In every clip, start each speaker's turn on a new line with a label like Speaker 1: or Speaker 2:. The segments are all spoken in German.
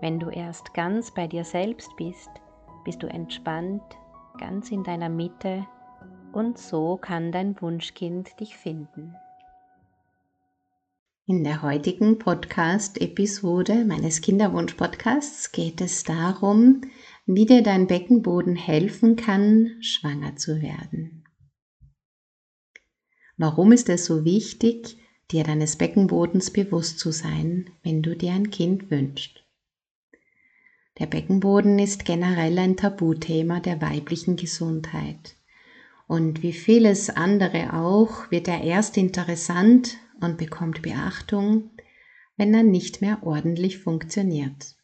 Speaker 1: Wenn du erst ganz bei dir selbst bist, bist du entspannt, ganz in deiner Mitte und so kann dein Wunschkind dich finden. In der heutigen Podcast-Episode meines Kinderwunsch-Podcasts geht es darum, wie dir dein Beckenboden helfen kann, schwanger zu werden. Warum ist es so wichtig, dir deines Beckenbodens bewusst zu sein, wenn du dir ein Kind wünschst? Der Beckenboden ist generell ein Tabuthema der weiblichen Gesundheit. Und wie vieles andere auch, wird er erst interessant und bekommt Beachtung, wenn er nicht mehr ordentlich funktioniert.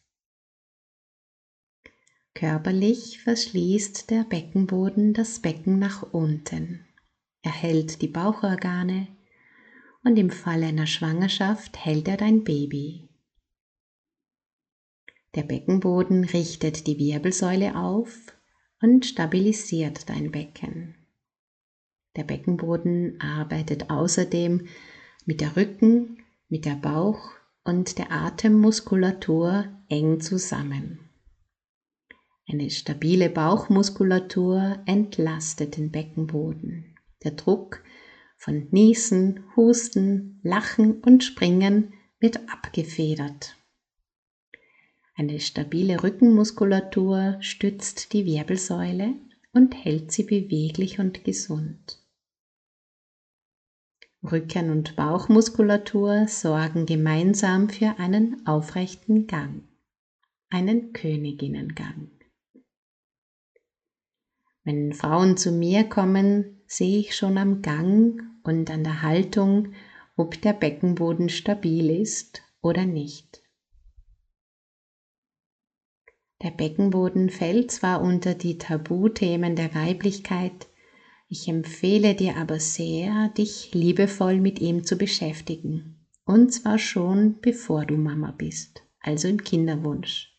Speaker 1: Körperlich verschließt der Beckenboden das Becken nach unten. Er hält die Bauchorgane und im Fall einer Schwangerschaft hält er dein Baby. Der Beckenboden richtet die Wirbelsäule auf und stabilisiert dein Becken. Der Beckenboden arbeitet außerdem mit der Rücken, mit der Bauch- und der Atemmuskulatur eng zusammen. Eine stabile Bauchmuskulatur entlastet den Beckenboden. Der Druck von Niesen, Husten, Lachen und Springen wird abgefedert. Eine stabile Rückenmuskulatur stützt die Wirbelsäule und hält sie beweglich und gesund. Rücken- und Bauchmuskulatur sorgen gemeinsam für einen aufrechten Gang, einen Königinnengang. Wenn Frauen zu mir kommen, sehe ich schon am Gang und an der Haltung, ob der Beckenboden stabil ist oder nicht. Der Beckenboden fällt zwar unter die Tabuthemen der Weiblichkeit, ich empfehle dir aber sehr, dich liebevoll mit ihm zu beschäftigen. Und zwar schon bevor du Mama bist, also im Kinderwunsch.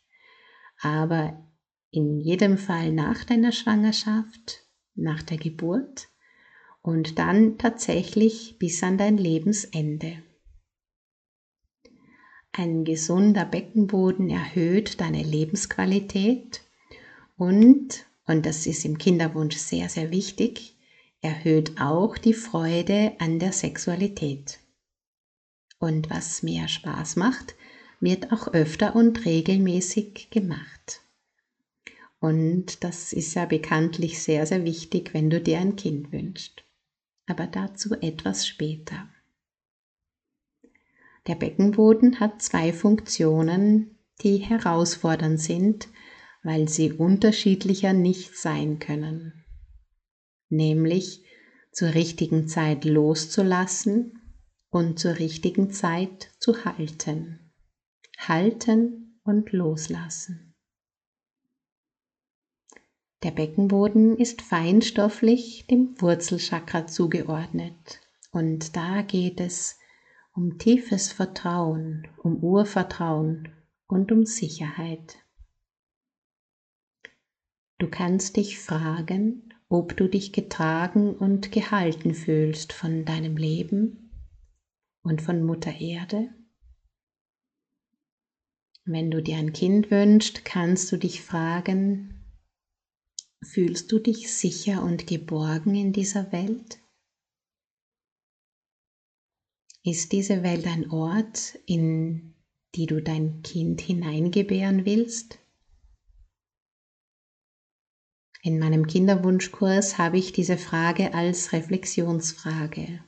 Speaker 1: Aber in jedem Fall nach deiner Schwangerschaft, nach der Geburt und dann tatsächlich bis an dein Lebensende. Ein gesunder Beckenboden erhöht deine Lebensqualität und, und das ist im Kinderwunsch sehr, sehr wichtig, erhöht auch die Freude an der Sexualität. Und was mehr Spaß macht, wird auch öfter und regelmäßig gemacht. Und das ist ja bekanntlich sehr, sehr wichtig, wenn du dir ein Kind wünschst. Aber dazu etwas später. Der Beckenboden hat zwei Funktionen, die herausfordernd sind, weil sie unterschiedlicher nicht sein können. Nämlich zur richtigen Zeit loszulassen und zur richtigen Zeit zu halten. Halten und loslassen. Der Beckenboden ist feinstofflich dem Wurzelchakra zugeordnet und da geht es um tiefes Vertrauen, um Urvertrauen und um Sicherheit. Du kannst dich fragen, ob du dich getragen und gehalten fühlst von deinem Leben und von Mutter Erde. Wenn du dir ein Kind wünschst, kannst du dich fragen, fühlst du dich sicher und geborgen in dieser Welt? Ist diese Welt ein Ort, in die du dein Kind hineingebären willst? In meinem Kinderwunschkurs habe ich diese Frage als Reflexionsfrage.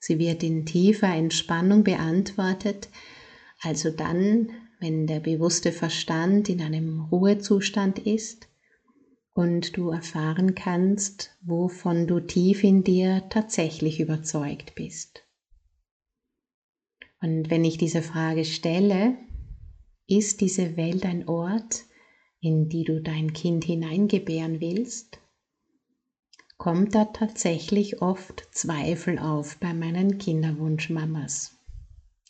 Speaker 1: Sie wird in tiefer Entspannung beantwortet, also dann, wenn der bewusste Verstand in einem Ruhezustand ist und du erfahren kannst, wovon du tief in dir tatsächlich überzeugt bist. Und wenn ich diese Frage stelle, Ist diese Welt ein Ort, in die du dein Kind hineingebären willst? Kommt da tatsächlich oft Zweifel auf bei meinen Kinderwunschmamas.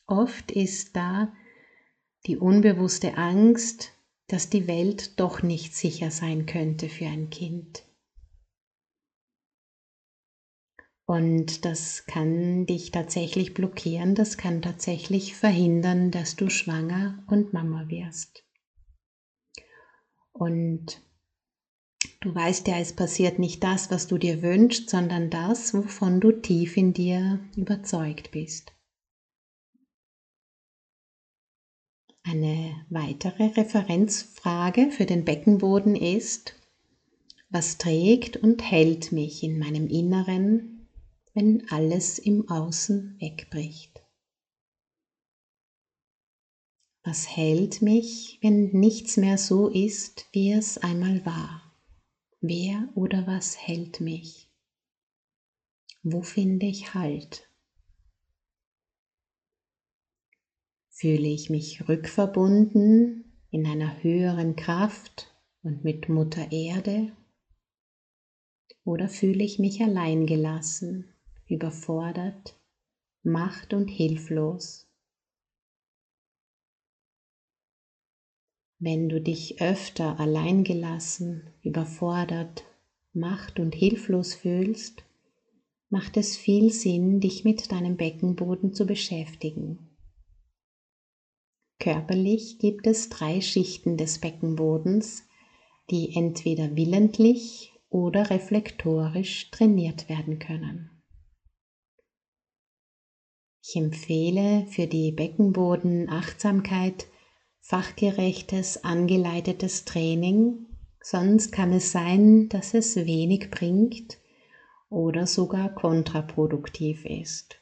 Speaker 1: Oft ist da die unbewusste Angst, dass die Welt doch nicht sicher sein könnte für ein Kind. Und das kann dich tatsächlich blockieren, das kann tatsächlich verhindern, dass du schwanger und Mama wirst. Und du weißt ja, es passiert nicht das, was du dir wünschst, sondern das, wovon du tief in dir überzeugt bist. Eine weitere Referenzfrage für den Beckenboden ist, was trägt und hält mich in meinem Inneren wenn alles im Außen wegbricht? Was hält mich, wenn nichts mehr so ist, wie es einmal war? Wer oder was hält mich? Wo finde ich Halt? Fühle ich mich rückverbunden in einer höheren Kraft und mit Mutter Erde? Oder fühle ich mich alleingelassen überfordert, macht und hilflos. Wenn du dich öfter alleingelassen, überfordert, macht und hilflos fühlst, macht es viel Sinn, dich mit deinem Beckenboden zu beschäftigen. Körperlich gibt es drei Schichten des Beckenbodens, die entweder willentlich oder reflektorisch trainiert werden können. Ich empfehle für die Beckenbodenachtsamkeit fachgerechtes, angeleitetes Training, sonst kann es sein, dass es wenig bringt oder sogar kontraproduktiv ist.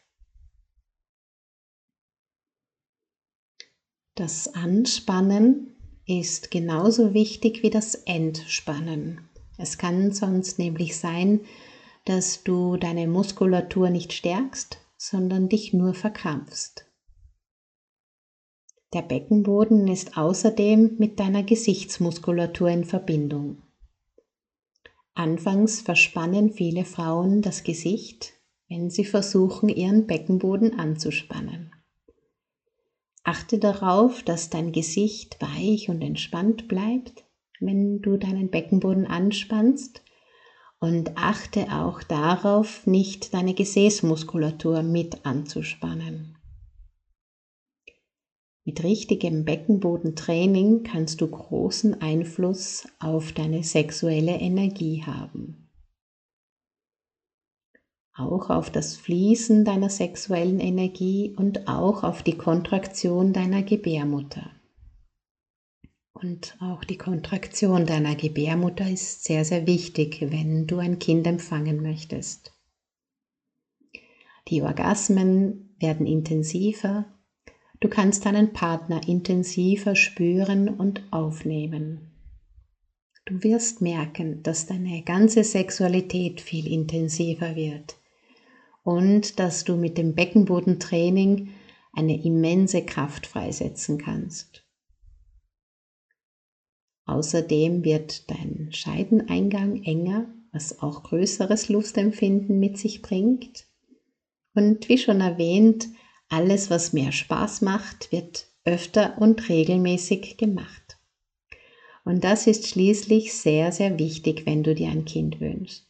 Speaker 1: Das Anspannen ist genauso wichtig wie das Entspannen. Es kann sonst nämlich sein, dass du deine Muskulatur nicht stärkst, sondern dich nur verkrampfst. Der Beckenboden ist außerdem mit deiner Gesichtsmuskulatur in Verbindung. Anfangs verspannen viele Frauen das Gesicht, wenn sie versuchen, ihren Beckenboden anzuspannen. Achte darauf, dass dein Gesicht weich und entspannt bleibt, wenn du deinen Beckenboden anspannst und achte auch darauf, nicht deine Gesäßmuskulatur mit anzuspannen. Mit richtigem Beckenbodentraining kannst du großen Einfluss auf deine sexuelle Energie haben. Auch auf das Fließen deiner sexuellen Energie und auch auf die Kontraktion deiner Gebärmutter. Und auch die Kontraktion deiner Gebärmutter ist sehr, sehr wichtig, wenn du ein Kind empfangen möchtest. Die Orgasmen werden intensiver. Du kannst deinen Partner intensiver spüren und aufnehmen. Du wirst merken, dass deine ganze Sexualität viel intensiver wird und dass du mit dem Beckenbodentraining eine immense Kraft freisetzen kannst. Außerdem wird dein Scheideneingang enger, was auch größeres Lustempfinden mit sich bringt. Und wie schon erwähnt, alles, was mehr Spaß macht, wird öfter und regelmäßig gemacht. Und das ist schließlich sehr, sehr wichtig, wenn du dir ein Kind wünschst.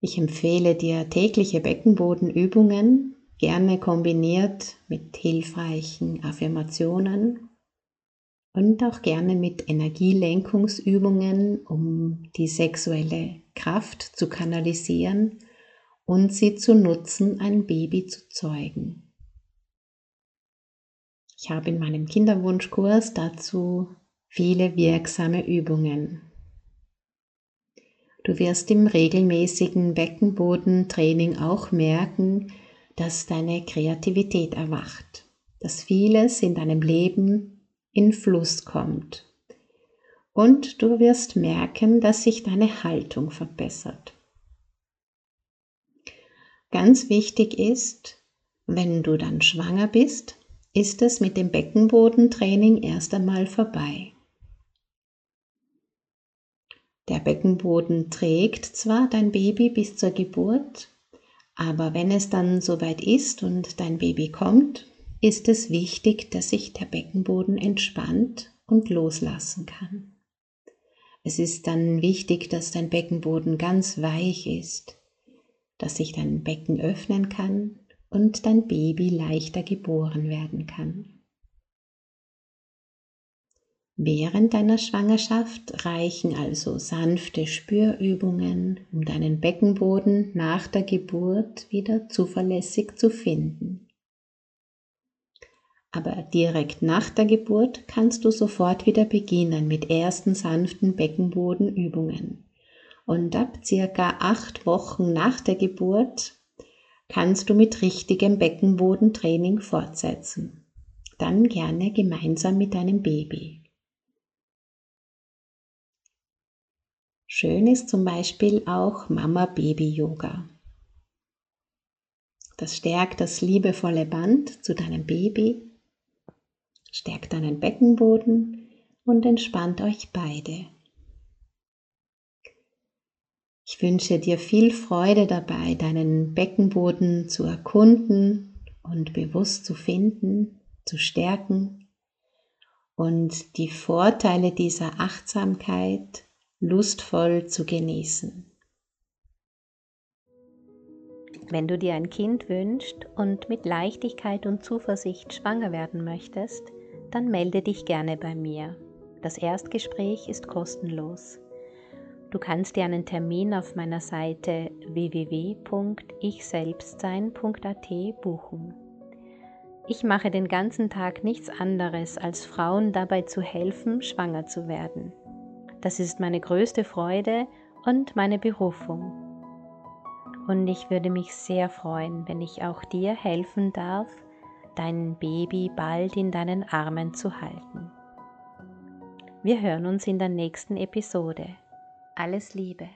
Speaker 1: Ich empfehle dir tägliche Beckenbodenübungen, gerne kombiniert mit hilfreichen Affirmationen und auch gerne mit Energielenkungsübungen, um die sexuelle Kraft zu kanalisieren und sie zu nutzen, ein Baby zu zeugen. Ich habe in meinem Kinderwunschkurs dazu viele wirksame Übungen. Du wirst im regelmäßigen Beckenbodentraining auch merken, dass deine Kreativität erwacht, dass vieles in deinem Leben in Fluss kommt. Und du wirst merken, dass sich deine Haltung verbessert. Ganz wichtig ist, wenn du dann schwanger bist, ist es mit dem Beckenbodentraining erst einmal vorbei. Der Beckenboden trägt zwar dein Baby bis zur Geburt, aber wenn es dann soweit ist und dein Baby kommt, ist es wichtig, dass sich der Beckenboden entspannt und loslassen kann. Es ist dann wichtig, dass dein Beckenboden ganz weich ist, dass sich dein Becken öffnen kann und dein Baby leichter geboren werden kann. Während deiner Schwangerschaft reichen also sanfte Spürübungen, um deinen Beckenboden nach der Geburt wieder zuverlässig zu finden. Aber direkt nach der Geburt kannst du sofort wieder beginnen mit ersten sanften Beckenbodenübungen. Und ab circa acht Wochen nach der Geburt kannst du mit richtigem Beckenbodentraining fortsetzen. Dann gerne gemeinsam mit deinem Baby. Schön ist zum Beispiel auch Mama-Baby-Yoga. Das stärkt das liebevolle Band zu deinem Baby, stärkt deinen Beckenboden und entspannt euch beide. Ich wünsche dir viel Freude dabei, deinen Beckenboden zu erkunden und bewusst zu finden, zu stärken und die Vorteile dieser Achtsamkeit lustvoll zu genießen. Wenn du dir ein Kind wünschst und mit Leichtigkeit und Zuversicht schwanger werden möchtest, dann melde dich gerne bei mir. Das Erstgespräch ist kostenlos. Du kannst dir einen Termin auf meiner Seite www.ichselbstsein.at buchen. Ich mache den ganzen Tag nichts anderes, als Frauen dabei zu helfen, schwanger zu werden. Das ist meine größte Freude und meine Berufung. Und ich würde mich sehr freuen, wenn ich auch dir helfen darf, dein Baby bald in deinen Armen zu halten. Wir hören uns in der nächsten Episode. Alles Liebe.